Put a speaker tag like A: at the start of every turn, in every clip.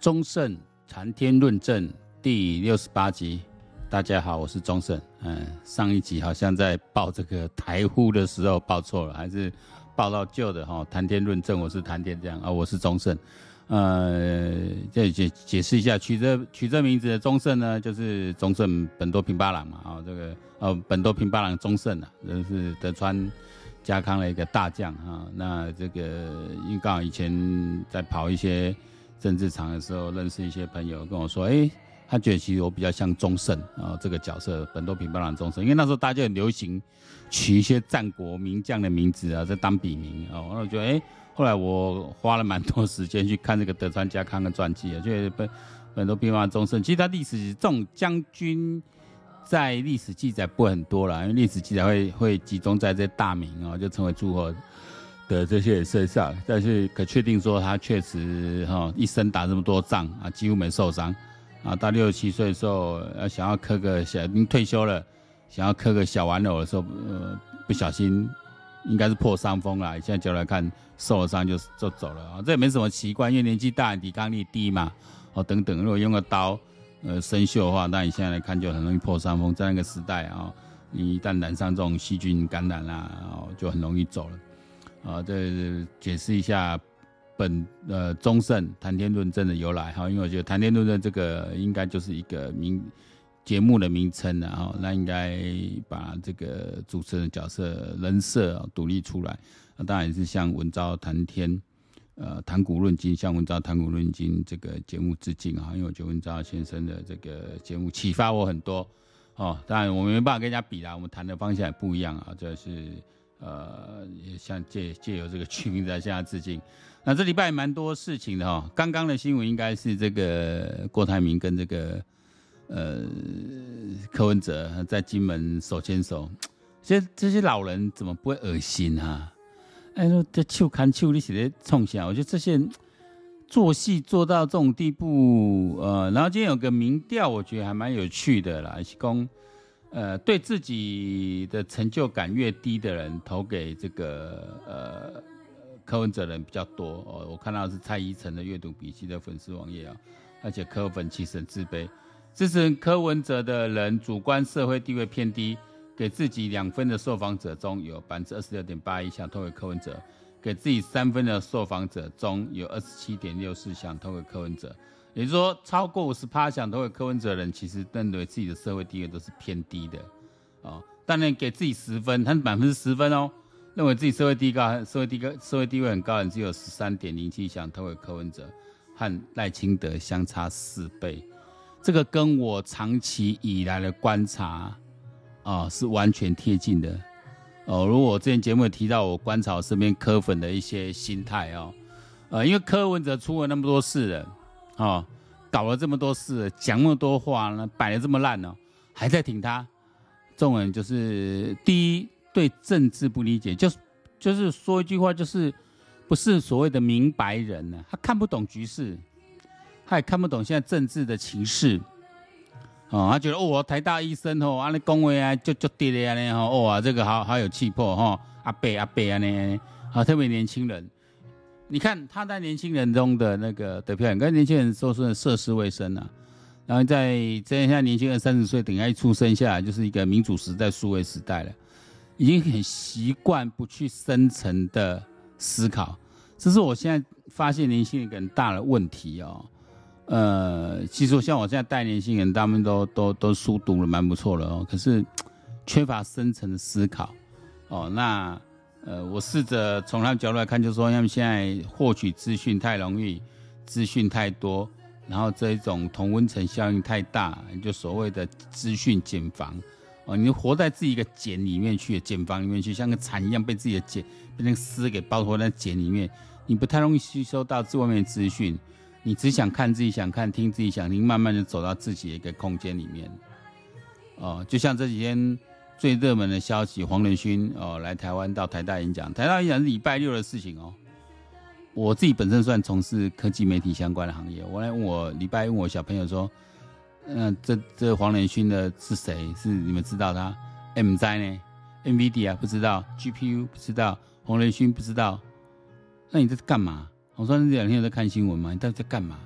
A: 忠胜谈天论证第六十八集，大家好，我是忠胜。嗯，上一集好像在报这个台呼的时候报错了，还是报到旧的哈？谈天论证，我是谈天这样啊，我是忠胜。呃，这解解释一下，取这取这名字的忠胜呢，就是忠胜本多平八郎嘛，啊，这个呃本多平八郎忠胜啊，这是德川家康的一个大将啊。那这个因为刚好以前在跑一些政治场的时候，认识一些朋友跟我说，哎，他觉得其实我比较像忠胜啊这个角色，本多平八郎忠胜，因为那时候大家很流行取一些战国名将的名字啊，在当笔名哦。”那，我觉得哎。后来我花了蛮多时间去看这个德川家康的传记啊，觉得本本多平八郎忠胜，其实他历史这种将军在历史记载不很多了，因为历史记载会会集中在这大名啊，就成为诸侯的这些也身上。但是可确定说他确实哈一生打这么多仗啊，几乎没受伤啊。到六七岁的时候，想要磕个小，已经退休了，想要磕个小玩偶的时候，呃，不小心。应该是破伤风了，现在就来看受了伤就就走了啊，这也没什么奇怪，因为年纪大，抵抗力低嘛，哦等等，如果用个刀，呃生锈的话，那你现在来看就很容易破伤风，在那个时代啊，你一旦染上这种细菌感染啦，哦就很容易走了，啊，这解释一下本呃忠胜谈天论政的由来哈，因为我觉得谈天论政这个应该就是一个名。节目的名称，然后那应该把这个主持人的角色人设独立出来。那当然也是向文昭谈天，呃，谈古论今，向文昭谈古论今这个节目致敬啊！因为我觉得文昭先生的这个节目启发我很多哦。当然我们没办法跟人家比啦，我们谈的方向也不一样啊。这是呃，也向借借由这个取名在向他致敬。那这礼拜蛮多事情的哈。刚刚的新闻应该是这个郭台铭跟这个。呃，柯文哲在金门手牵手，这这些老人怎么不会恶心啊？哎，说这臭看臭，你写的冲下，我觉得这些做戏做到这种地步，呃，然后今天有个民调，我觉得还蛮有趣的啦，是讲，呃，对自己的成就感越低的人，投给这个呃柯文哲人比较多哦。我看到是蔡依晨的阅读笔记的粉丝网页啊，而且柯粉其实很自卑。支持柯文哲的人主观社会地位偏低，给自己两分的受访者中有百分之二十六点八一想投给柯文哲，给自己三分的受访者中有二十七点六四想投给柯文哲，也就是说，超过五十趴想投给柯文哲的人，其实认为自己的社会地位都是偏低的，啊，当然给自己十分，他是百分之十分哦，认为自己社会地位高，社会地位，社会地位很高的人只有十三点零七想投给柯文哲，和赖清德相差四倍。这个跟我长期以来的观察，啊、是完全贴近的，哦。如果我之前节目有提到我观察我身边柯粉的一些心态哦，呃，因为柯文哲出了那么多事了，哦，搞了这么多事，讲那么多话呢，摆得这么烂哦，还在挺他，这种人就是第一对政治不理解，就是就是说一句话，就是不是所谓的明白人呢，他看不懂局势。他也看不懂现在政治的情势，哦，他觉得哦，我台大医生哦，啊，那恭维啊，就就跌的啊，那哦啊，这个好好有气魄哈，阿伯阿伯啊，那好特别年轻人，你看他在年轻人中的那个得票，跟年轻人说是涉世未深啊，然后在这样现在年轻人三十岁，等下一出生下来就是一个民主时代、数位时代了，已经很习惯不去深层的思考，这是我现在发现年轻人一个很大的问题哦。呃，其实像我现在带年轻人，他们都都都书读了蛮不错的哦，可是缺乏深层的思考哦。那呃，我试着从他们角度来看，就是说他们现在获取资讯太容易，资讯太多，然后这一种同温层效应太大，就所谓的资讯茧房哦，你活在自己一个茧里面去，茧房里面去，像个蚕一样被自己的茧被那个丝给包裹在茧里面，你不太容易吸收到这外面的资讯。你只想看自己想看，听自己想听，慢慢的走到自己的一个空间里面。哦，就像这几天最热门的消息，黄仁勋哦来台湾到台大演讲，台大演讲是礼拜六的事情哦。我自己本身算从事科技媒体相关的行业，我来问我礼拜问我小朋友说，嗯、呃，这这黄仁勋的是谁？是你们知道他？M 在呢？NVIDIA 不知道，GPU 不知道，黄仁勋不知道，那你这是干嘛？我说你这两天有在看新闻吗？你到底在干嘛？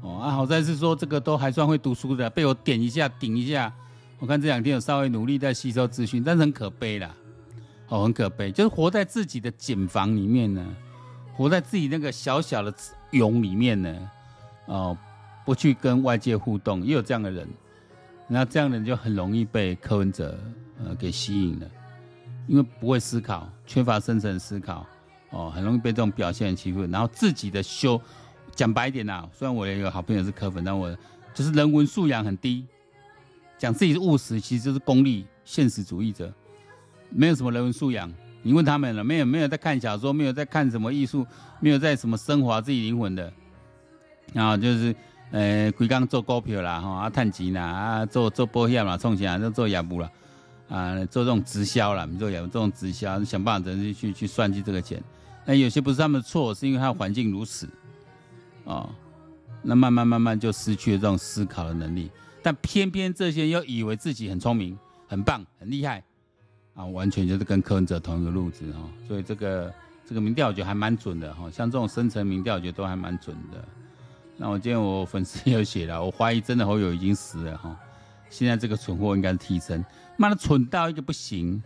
A: 哦啊，好在是说这个都还算会读书的，被我点一下顶一下。我看这两天有稍微努力在吸收资讯，但是很可悲啦，哦，很可悲，就是活在自己的茧房里面呢，活在自己那个小小的蛹里面呢，哦，不去跟外界互动，也有这样的人，那这样的人就很容易被柯文哲呃给吸引了，因为不会思考，缺乏深层思考。哦，很容易被这种表现欺负，然后自己的修，讲白一点呐、虽然我也有好朋友是柯粉，但我就是人文素养很低，讲自己是务实，其实就是功利现实主义者，没有什么人文素养。你问他们了没有？没有在看小说，没有在看什么艺术，没有在什么升华自己灵魂的，然后就是呃，规工做股票啦，哈啊，赚钱啦，啊，做做保险啦，创啥，就做业务啦，啊，做这种直销啦，做业务这种直销，想办法怎么去去算计这个钱。那有些不是他们的错，是因为他的环境如此，哦，那慢慢慢慢就失去了这种思考的能力。但偏偏这些人又以为自己很聪明、很棒、很厉害，啊，完全就是跟柯文哲同一个路子哦。所以这个这个民调我觉得还蛮准的哈，像这种深层民调我觉得都还蛮准的。那我今天我粉丝有写了，我怀疑真的侯友已经死了哈，现在这个蠢货应该是替身，妈的蠢到一个不行。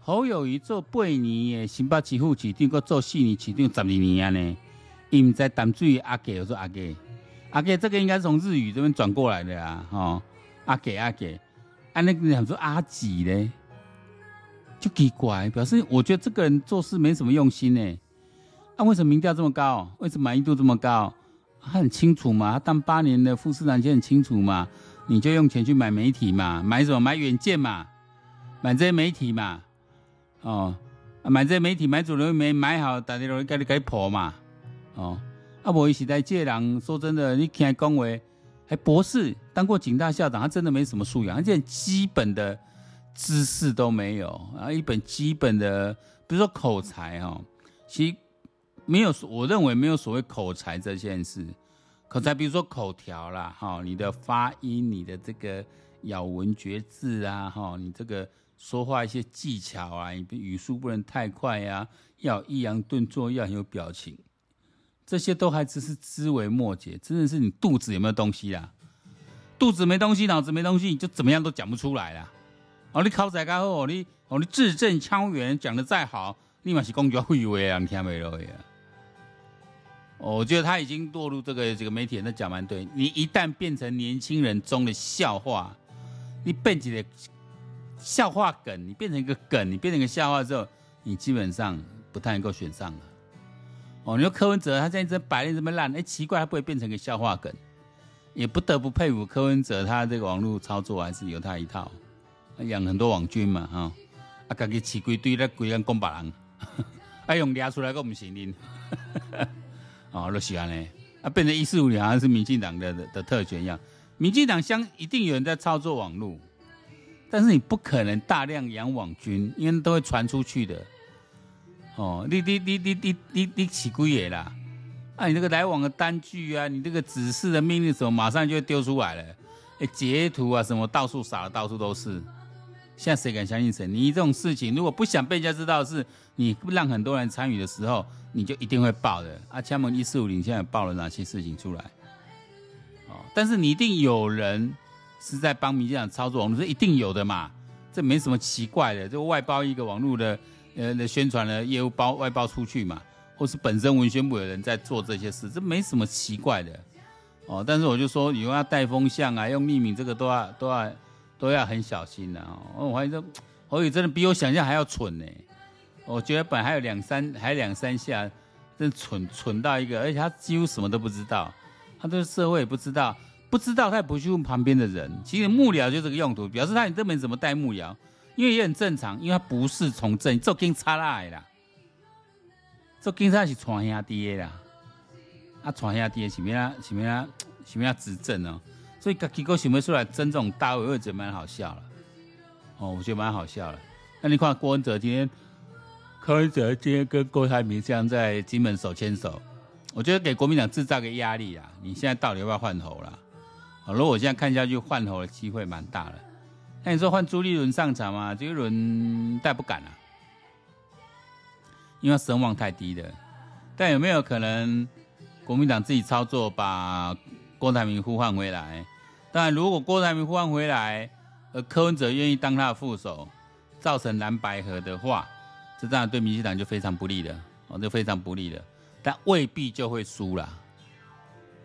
A: 侯友宜做八年的新北市副市长，搁做四年市长十二年啊呢，伊唔知淡水阿给，我说阿给，阿给这个应该是从日语这边转过来的啊，吼，阿给阿给，啊那个人说阿几嘞，就奇怪，表示我觉得这个人做事没什么用心呢。啊，为什么民调这么高？为什么满意度这么高？他很清楚嘛，他当八年的副市长就很清楚嘛，你就用钱去买媒体嘛，买什么？买远见嘛，买这些媒体嘛。哦，买这些媒体买主流媒买好，大家都该你该破嘛。哦，啊，无伊时代这人说真的，你听他讲话，还博士当过警大校长，他真的没什么素养，他连基本的知识都没有啊。一本基本的，比如说口才哈，其实没有，我认为没有所谓口才这件事。口才，比如说口条啦，哈，你的发音，你的这个咬文嚼字啊，哈，你这个。说话一些技巧啊，你语速不能太快呀、啊，要抑扬顿挫，要很有表情，这些都还只是枝微末节，真的是你肚子有没有东西啦？肚子没东西，脑子没东西，你就怎么样都讲不出来啦。哦，你口才再好，你哦你字正腔圆，讲得再好，立马是公爵会为啊，你听没了呀？我觉得他已经堕入这个这个媒体人的讲蛮对，你一旦变成年轻人中的笑话，你变起来。笑话梗，你变成一个梗，你变成一个笑话之后，你基本上不太能够选上了。哦，你说柯文哲他现在这白脸这么烂，哎，奇怪，他不会变成个笑话梗，也不得不佩服柯文哲，他这个网络操作还是有他一套，养很多网军嘛，哈、啊，自己起规堆来规人讲别人，啊，用抓出来个不行的，哦，都喜欢呢，啊，变成一四五零好像是民进党的的，的特权一样，民进党相一定有人在操作网络。但是你不可能大量养网军，因为都会传出去的。哦，你你你你你你你起龟爷啦！啊，你这个来往的单据啊，你这个指示的命令什么，马上就会丢出来了。哎，截图啊什么，到处撒的到处都是。现在谁敢相信谁？你这种事情，如果不想被人家知道，是你让很多人参与的时候，你就一定会爆的。啊，枪门一四五零现在爆了哪些事情出来？哦，但是你一定有人。是在帮民进党操作网络，这一定有的嘛，这没什么奇怪的，就外包一个网络的呃的宣传的业务包外包出去嘛，或是本身文宣部的人在做这些事，这没什么奇怪的哦。但是我就说，你要带风向啊，用匿名这个都要都要都要很小心的哦。我怀疑这侯宇真的比我想象还要蠢呢。我觉得本来还有两三还两三下，真蠢蠢到一个，而且他几乎什么都不知道，他对社会也不知道。不知道他也不去问旁边的人，其实幕僚就这个用途，表示他你根本怎么带幕僚，因为也很正常，因为他不是从政，做警察来的啦，做警察是传兄弟的啦，啊传兄弟的是咩啊是咩啊是咩啊执政哦，所以结果想不出来争这种大位，我觉得蛮好笑了，哦，我觉得蛮好笑了。那你看郭文哲今天，柯文哲今天跟郭台铭这样在金门手牵手，我觉得给国民党制造个压力啊，你现在到底要不要换头了？如果我现在看下去，换头的机会蛮大的。那你说换朱立伦上场吗？朱立伦但不敢啊，因为声望太低的。但有没有可能国民党自己操作把郭台铭呼唤回来。当然，如果郭台铭呼唤回来，而柯文哲愿意当他的副手，造成蓝白合的话，这当然对民进党就非常不利的哦，就非常不利的。但未必就会输了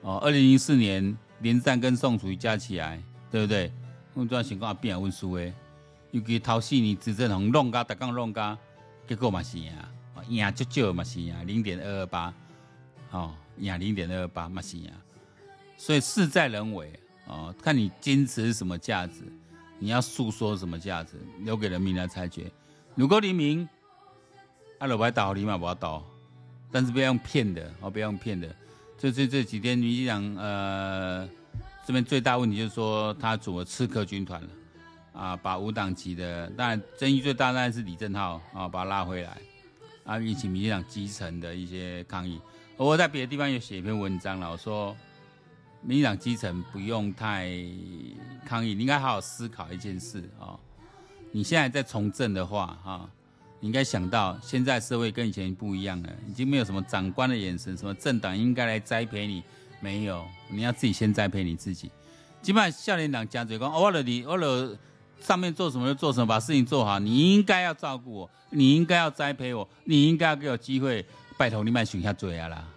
A: 哦。二零零四年连战跟宋楚瑜加起来，对不对？用这样情况变稳输诶。尤其头四年执政红弄嘎，打刚弄嘎，结果嘛是赢，赢就就嘛是赢，零点二二八，哦，赢零点二二八嘛是赢。所以事在人为哦，看你坚持什么价值，你要诉说什么价值，留给人民来裁决。如果黎明，阿老白倒，立马不要倒，但是不要用骗的哦，不要用骗的。就这这几天，民进党呃这边最大问题就是说，他组了刺客军团了。啊，把无党籍的，当然争议最大当然是李正浩啊，把他拉回来，啊，引起民进党基层的一些抗议。我在别的地方有写一篇文章了，我说民进党基层不用太抗议，你应该好好思考一件事啊。你现在在从政的话，哈，你应该想到现在社会跟以前不一样了，已经没有什么长官的眼神，什么政党应该来栽培你，没有，你要自己先栽培你自己。基本上少年党讲嘴讲，我了你，我了。上面做什么就做什么，把事情做好。你应该要照顾我，你应该要栽培我，你应该要给我机会。拜托你们许下嘴啊啦！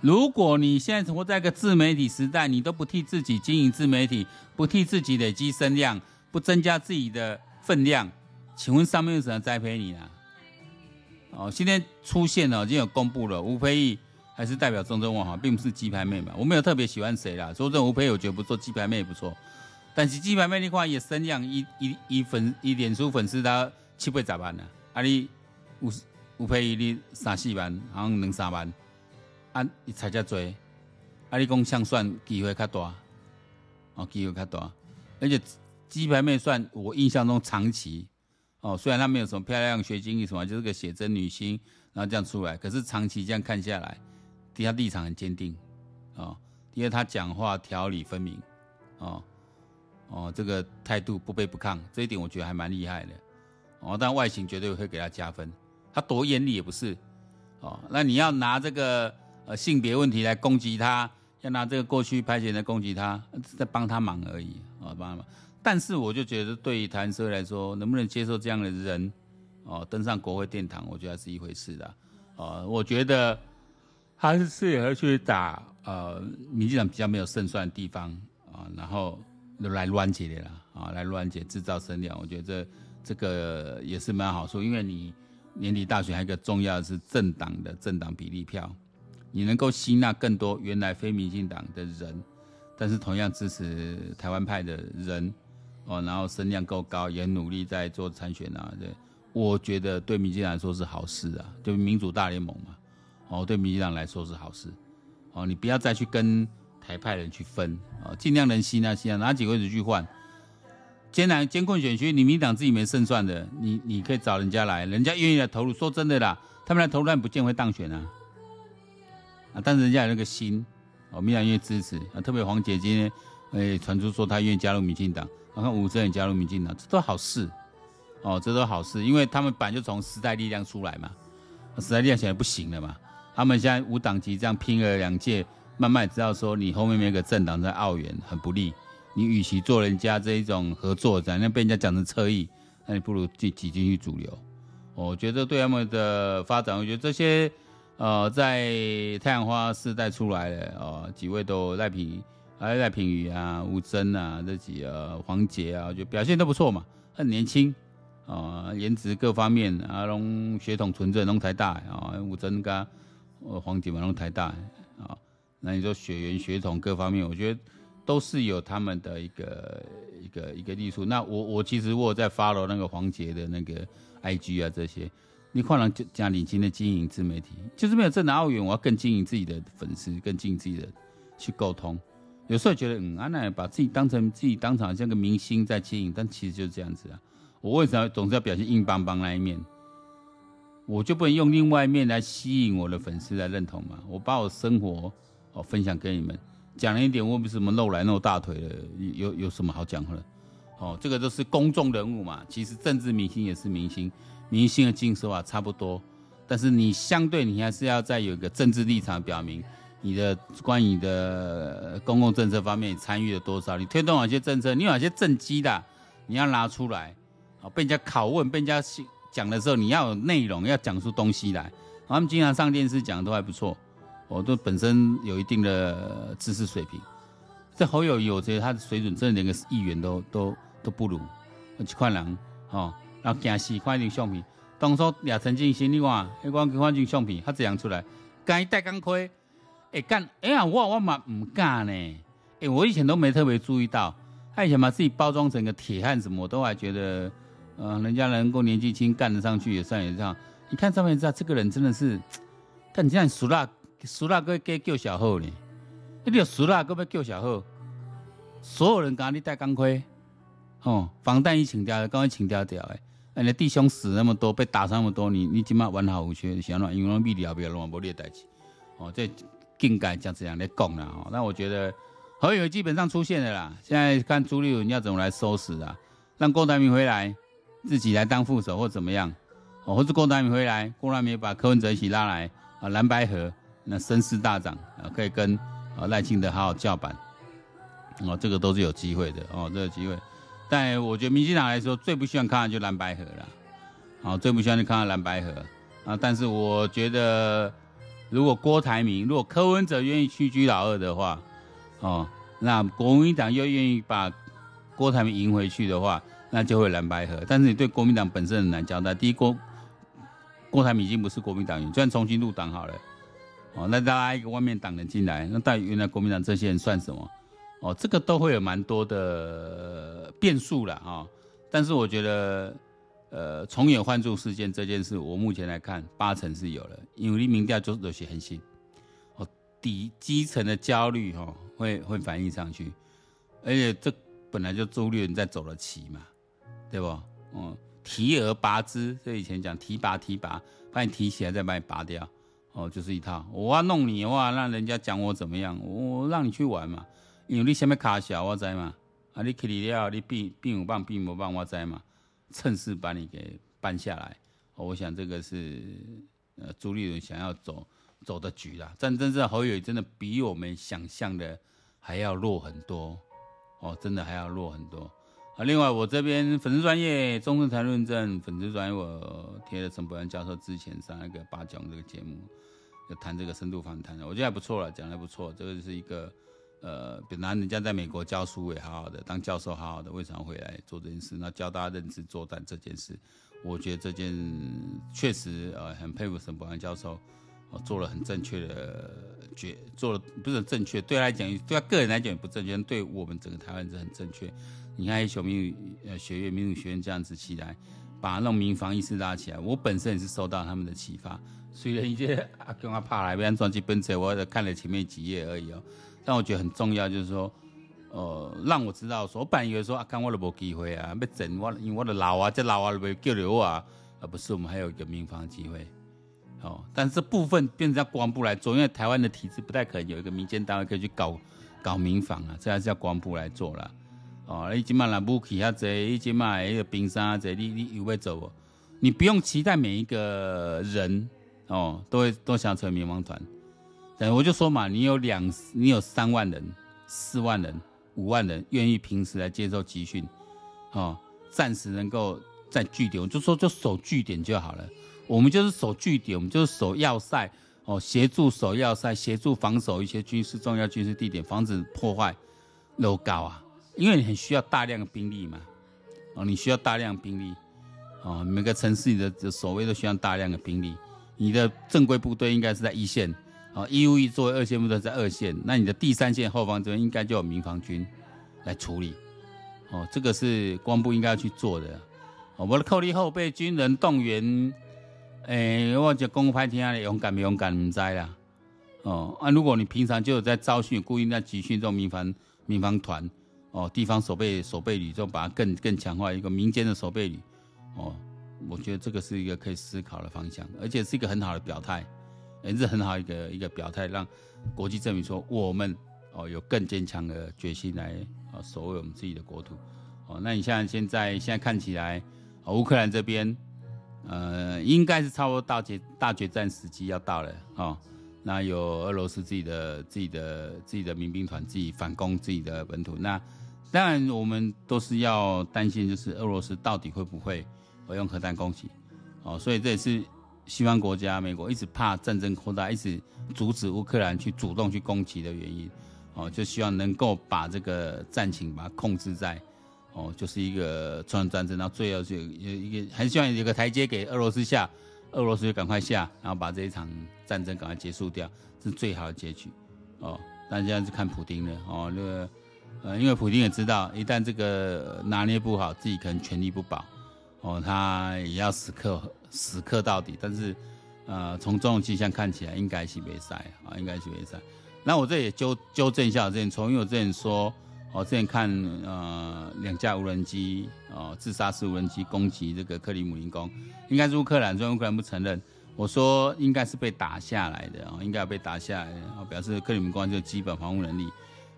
A: 如果你现在活在一个自媒体时代，你都不替自己经营自媒体，不替自己累积声量，不增加自己的分量，请问上面有什么栽培你呢？哦，今天出现了，已经有公布了，吴沛忆还是代表中正万华，并不是鸡排妹嘛。我没有特别喜欢谁啦，说这吴沛忆我觉得不错，鸡排妹也不错。但是鸡排妹的话也声量一一一粉一脸书粉丝他七八十万呢，啊你有有配一你三四万，好像两三万，啊你才叫多，啊你讲像算机会较大，哦机会较大，而且鸡排妹算我印象中长期，哦虽然她没有什么漂亮学经历什么，就是个写真女星，然后这样出来，可是长期这样看下来，第一立场很坚定，哦，因为他讲话条理分明，哦。哦，这个态度不卑不亢，这一点我觉得还蛮厉害的。哦，但外形绝对会给他加分。他多严厉也不是。哦，那你要拿这个呃性别问题来攻击他，要拿这个过去拍钱来攻击他，在帮他忙而已。哦，帮他忙。但是我就觉得，对于台湾来说，能不能接受这样的人，哦，登上国会殿堂，我觉得是一回事的。哦，我觉得他是适合去打呃民进党比较没有胜算的地方啊，然后。来乱解的啦，啊，来乱解制造声量，我觉得这这个也是蛮好处，因为你年底大选还有一个重要的是政党的政党比例票，你能够吸纳更多原来非民进党的人，但是同样支持台湾派的人，哦，然后声量够高，也努力在做参选啊，对，我觉得对民进党来说是好事啊，就民主大联盟嘛，哦，对民进党来说是好事，哦，你不要再去跟。台派人去分啊，尽量能吸纳吸纳，拿几个位置去换。艰难艰困选区，你民进党自己没胜算的，你你可以找人家来，人家愿意来投入。说真的啦，他们来投入，但不见会当选啊。啊，但是人家有那个心，哦，民进党愿意支持啊。特别黄姐今天诶传出说他愿意加入民进党，我看吴峥也加入民进党，这都好事哦，这都好事，因为他们本来就从时代力量出来嘛，时代力量现在不行了嘛，他们现在无党籍这样拼了两届。慢慢知道说，你后面那个政党在澳元很不利，你与其做人家这一种合作，怎样被人家讲成侧翼，那你不如挤挤进去主流。我觉得对他们的发展，我觉得这些呃，在太阳花世代出来的哦，几位都赖品，还有赖品妤啊、吴峥啊这几个黄杰啊，就表现都不错嘛，很年轻啊，颜值各方面啊，龙血统纯正，龙台大啊，吴峥呃黄捷嘛，拢台大啊。那你说血缘血统各方面，我觉得都是有他们的一个一个一个力数。那我我其实我在 follow 那个黄杰的那个 IG 啊这些，你换了加领巾的经营自媒体，就是没有政党奥援，我要更经营自己的粉丝，更经营自己的去沟通。有时候觉得嗯，阿奶把自己当成自己当场像个明星在经营，但其实就是这样子啊。我为什么总是要表现硬邦邦那一面？我就不能用另外一面来吸引我的粉丝来认同吗？我把我生活。哦，分享给你们，讲了一点，我为什么露来露大腿的？有有什么好讲的？哦，这个都是公众人物嘛。其实政治明星也是明星，明星的经手法差不多，但是你相对你还是要再有一个政治立场表明，你的关于你的公共政策方面参与了多少？你推动哪些政策？你有哪些政绩的？你要拿出来，哦，被人家拷问，被人家讲的时候，你要有内容，要讲出东西来。他们经常上电视讲的都还不错，我都本身有一定的知识水平。这侯友宜，我觉得他的水准真的连个议员都都都不如。一块人，哦，然后惊死看张相片，当初俩陈进兴，你看，一光看张相片，他怎样出来？敢戴钢盔？哎干，哎呀，我我嘛唔敢呢。哎，我以前都没特别注意到，他以前把自己包装成个铁汉什么，我都还觉得，呃，人家能够年纪轻干得上去也算也这样。你看上面知道，这个人真的是，看你这样熟辣熟辣哥给叫小号呢，你有熟辣哥要叫小号，所有人讲你戴钢盔，哦，防弹衣请掉了，刚刚请掉掉哎，你弟兄死那么多，被打伤那么多，你你起码完好无缺，想让因为秘了不要乱不列代志，哦这。应该像这样来讲了哈，那我觉得侯友基本上出现了啦。现在看朱立伦要怎么来收拾啊？让郭台铭回来，自己来当副手或怎么样？哦，或是郭台铭回来，郭台铭把柯文哲一起拉来啊，蓝白合那声势大涨啊，可以跟啊赖清德好好叫板哦，这个都是有机会的哦，这个机会。但我觉得民进党来说最不希望看到就蓝白合了，哦，最不希望就看到蓝白合啊。但是我觉得。如果郭台铭，如果柯文哲愿意屈居老二的话，哦，那国民党又愿意把郭台铭赢回去的话，那就会蓝白合。但是你对国民党本身很难交代。第一，郭郭台铭已经不是国民党员，就算重新入党好了，哦，那再拉一个外面党人进来，那到原来国民党这些人算什么？哦，这个都会有蛮多的变数了哈。但是我觉得。呃，重演换柱事件这件事，我目前来看八成是有了，因为民调就是有些很新，哦，底基层的焦虑哈、哦，会会反映上去，而且这本来就朱立伦在走的棋嘛，对不？哦，提而拔之，这以前讲提拔提拔，把你提起来再把你拔掉，哦，就是一套。我要弄你的话，让人家讲我怎么样，我让你去玩嘛，因为你什么卡小我知嘛，啊，你去了你并并不棒并不棒我知嘛。趁势把你给搬下来，我想这个是呃朱立伦想要走走的局啦。但真正侯友真的比我们想象的还要弱很多哦，真的还要弱很多啊。另外我这边粉丝专业中正谈论证粉丝专业我贴了陈柏安教授之前上那个八讲这个节目，就谈这个深度访谈，我觉得还不错了，讲的不错。这个是一个。呃，本来人家在美国教书也好好的，当教授好好的，为什么回来做这件事？那教大家认知作战这件事，我觉得这件确实呃很佩服沈伯安教授，呃，做了很正确的决，做了不是很正确，对他来讲，对他个人来讲也不正确，对我们整个台湾是很正确。你看一所民主呃学院、民主学院这样子起来，把那种民防意识拉起来，我本身也是受到他们的启发。虽然一些阿公阿怕来，不然装几本册，我看了前面几页而已哦。但我觉得很重要，就是说，呃，让我知道说，我本以为说啊，看我都没机会啊，要整我，因为我的老啊，这老啊都没叫留啊，而不是我们还有一个民防机会，哦，但是这部分变成要国防部来做，因为台湾的体制不太可能有一个民间单位可以去搞搞民防啊，这还是要光部来做了，哦，你今嘛那武器啊这，你今嘛一个冰山啊这，你你有没有走不？你不用期待每一个人哦，都会都想成为民防团。等，我就说嘛，你有两，你有三万人、四万人、五万人愿意平时来接受集训，哦，暂时能够在据点，我就说就守据点就好了。我们就是守据点，我们就是守要塞，哦，协助守要塞，协助防守一些军事重要军事地点，防止破坏、漏高啊。因为你很需要大量的兵力嘛，哦，你需要大量兵力，哦，每个城市里的守卫都需要大量的兵力。你的正规部队应该是在一线。哦，义务役作为二线部队在二线，那你的第三线后方这边应该就有民防军来处理。哦，这个是国防部应该要去做的。哦，我的扣力后备军人动员，诶、我就公开听下勇敢不勇敢唔知啦。哦，啊，如果你平常就有在招训，故意在集训这种民防民防团，哦，地方守备守备旅，就把它更更强化一个民间的守备旅。哦，我觉得这个是一个可以思考的方向，而且是一个很好的表态。也是很好一个一个表态，让国际证明说我们哦有更坚强的决心来啊守卫我们自己的国土哦。那你像现在现在看起来，乌克兰这边呃应该是差不多到决大决战时机要到了哦。那有俄罗斯自己的自己的自己的民兵团自己反攻自己的本土。那当然我们都是要担心，就是俄罗斯到底会不会用核弹攻击？哦，所以这也是西方国家美国一直怕战争扩大，一直阻止乌克兰去主动去攻击的原因。哦，就希望能够把这个战情把它控制在，哦，就是一个传统战争，然后最后就有一个，很希望有个台阶给俄罗斯下。俄罗斯就赶快下，然后把这一场战争赶快结束掉，是最好的结局哦。但现在是看普丁了哦，那个呃，因为普京也知道，一旦这个拿捏不好，自己可能权力不保哦，他也要死磕死磕到底。但是呃，从这种迹象看起来，应该是没赛啊，应该是没赛。那我这也纠纠正一下我之前从，因为我之前说。我之前看呃两架无人机哦自杀式无人机攻击这个克里姆林宫，应该是乌克兰，虽然乌克兰不承认。我说应该是被打下来的哦，应该要被打下来的，表示克里姆林宫就基本防护能力。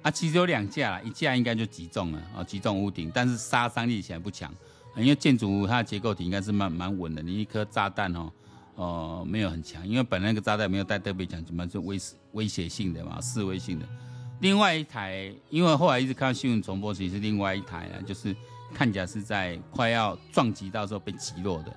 A: 啊，其实有两架啦，一架应该就击中了啊，击中屋顶，但是杀伤力起来不强，因为建筑物它的结构体应该是蛮蛮稳的，你一颗炸弹哦哦没有很强，因为本来那个炸弹没有带特别强，什么是威威胁性的嘛，示威性的。另外一台，因为后来一直看到新闻重播，其实是另外一台啊，就是看起来是在快要撞击到时候被击落的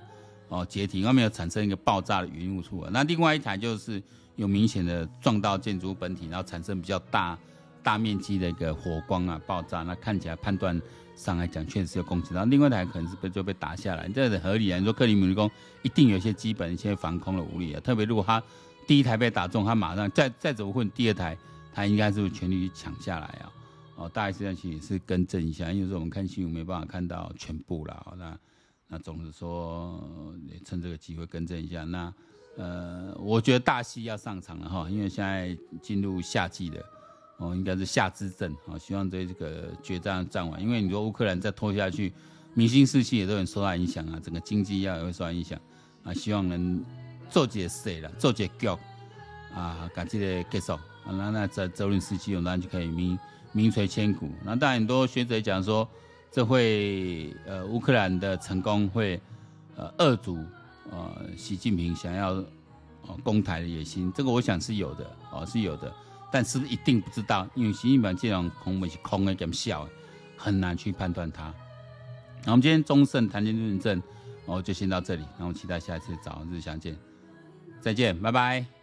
A: 哦，解体，外面有产生一个爆炸的云雾出来。那另外一台就是有明显的撞到建筑本体，然后产生比较大大面积的一个火光啊爆炸。那看起来判断上来讲，确实有攻击。然后另外一台可能是被就被打下来，这很合理啊。你说克里姆林宫一定有些基本一些防空的武力啊，特别如果他第一台被打中，他马上再 再怎么混，第二台。他应该是全力去抢下来啊！哦，大概实际上其实也是更正一下，因为说我们看新闻没办法看到全部啦。那那总是说也趁这个机会更正一下。那呃，我觉得大戏要上场了哈，因为现在进入夏季了，哦，应该是夏之阵啊。希望这这个决战战完，因为你说乌克兰再拖下去，民心士气也都很受到影响啊，整个经济要也会受到影响啊。希望能做些事了，做些脚啊，赶紧的结束。那那在泽伦斯基有那就可以名名垂千古。那当然很多学者讲说，这会呃乌克兰的成功会呃遏阻呃习近平想要呃攻台的野心。这个我想是有的哦，是有的，但是一定不知道，因为习近平这种空是空的点笑，很难去判断它。那我们今天中盛谈经论证，哦就先到这里，那我们期待下一次早日相见，再见，拜拜。